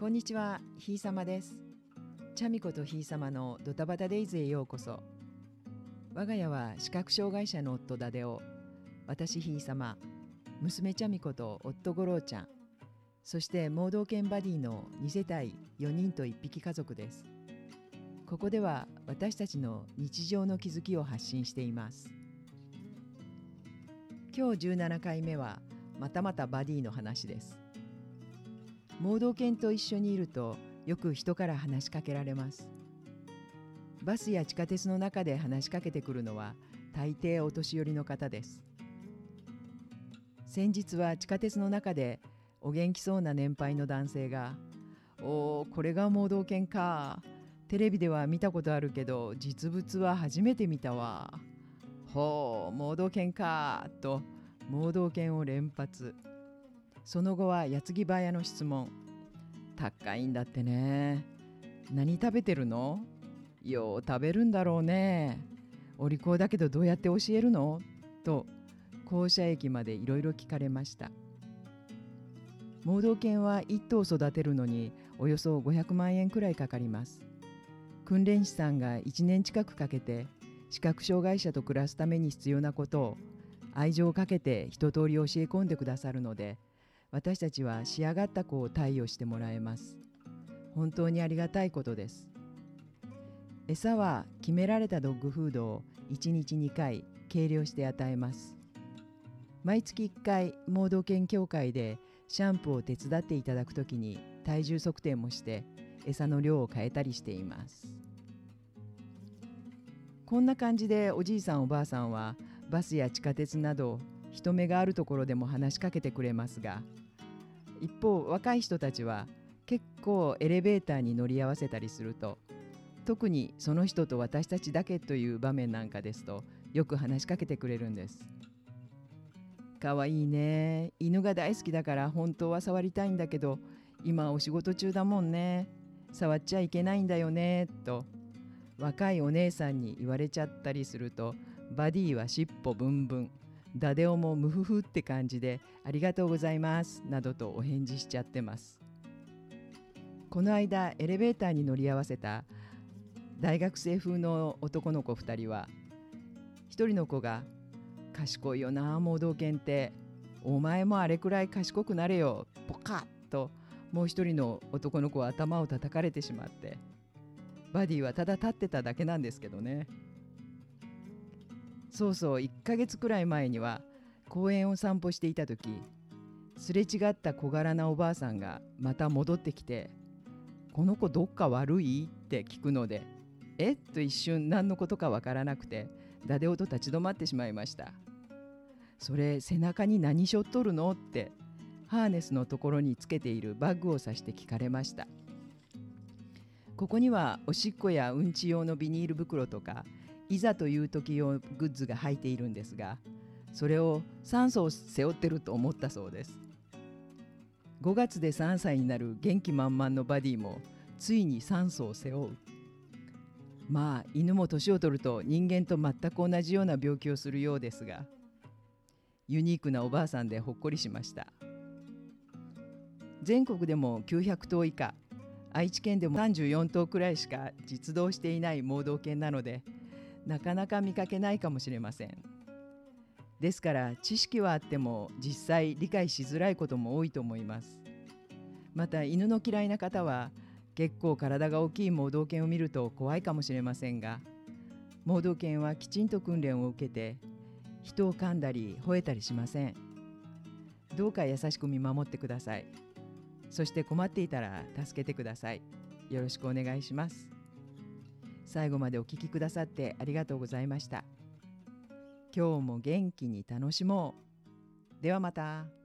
こんにちは、ひいさまです。チャミコとひいさまのドタバタデイズへようこそ。我が家は視覚障害者の夫ダデオ、私ひいさま、娘チャミコと夫五郎ちゃん、そして盲導犬バディの2世帯4人と1匹家族です。ここでは私たちの日常の気づきを発信しています。今日17回目はまたまたバディの話です。盲導犬と一緒にいるとよく人から話しかけられます。バスや地下鉄の中で話しかけてくるのは大抵お年寄りの方です。先日は地下鉄の中でお元気そうな年配の男性が「おーこれが盲導犬か。テレビでは見たことあるけど実物は初めて見たわ」「ほう盲導犬か」と盲導犬を連発。その後は矢継ぎ早の質問。高いんだってね。何食べてるの？よう食べるんだろうね。お利口だけどどうやって教えるの？と降車駅までいろいろ聞かれました。盲導犬は1頭育てるのにおよそ500万円くらいかかります。訓練士さんが1年近くかけて視覚障害者と暮らすために必要なことを愛情をかけて一通り教え込んでくださるので私たちは仕上がった子を貸与してもらえます。本当にありがたいことです。餌は決められたドッグフードを1日2回計量して与えます。毎月1回盲導犬協会でシャンプーを手伝っていただくときに体重測定もして餌の量を変えたりしています。こんな感じでおじいさんおばあさんはバスや地下鉄など人目があるところでも話しかけてくれますが一方若い人たちは結構エレベーターに乗り合わせたりすると特にその人と私たちだけという場面なんかですとよく話しかけてくれるんです。かわいいね。犬が大好きだから本当は触りたいんだけど今お仕事中だもんね。触っちゃいけないんだよねと若いお姉さんに言われちゃったりするとバディは尻尾ブンブン。ダデオもムフフって感じでありがとうございますなどとお返事しちゃってますこの間エレベーターに乗り合わせた大学生風の男の子2人は一人の子が「賢いよな盲導犬ってお前もあれくらい賢くなれよポカッ!」ともう一人の男の子は頭を叩かれてしまってバディはただ立ってただけなんですけどねそうそう1ヶ月くらい前には公園を散歩していた時すれ違った小柄なおばあさんがまた戻ってきて「この子どっか悪い?」って聞くので「え？っ?」と一瞬何のことかわからなくてダデオと立ち止まってしまいました「それ背中に何しょっとるの?」ってハーネスのところにつけているバッグを指して聞かれましたここにはおしっこやうんち用のビニール袋とかいざという時用グッズが入っているんですがそれを酸素を背負ってると思ったそうです。5月で3歳になる元気満々のバディもついに酸素を背負う。まあ犬も年を取ると人間と全く同じような病気をするようですがユニークなおばあさんでほっこりしました。全国でも900頭以下愛知県でも34頭くらいしか実動していない盲導犬なのでなかなか見かけないかもしれません。ですから知識はあっても実際理解しづらいことも多いと思います。また犬の嫌いな方は結構体が大きい盲導犬を見ると怖いかもしれませんが盲導犬はきちんと訓練を受けて人を噛んだり吠えたりしません。どうか優しく見守ってください。そして困っていたら助けてください。よろしくお願いします。最後までお聞きくださってありがとうございました。今日も元気に楽しもう。ではまた。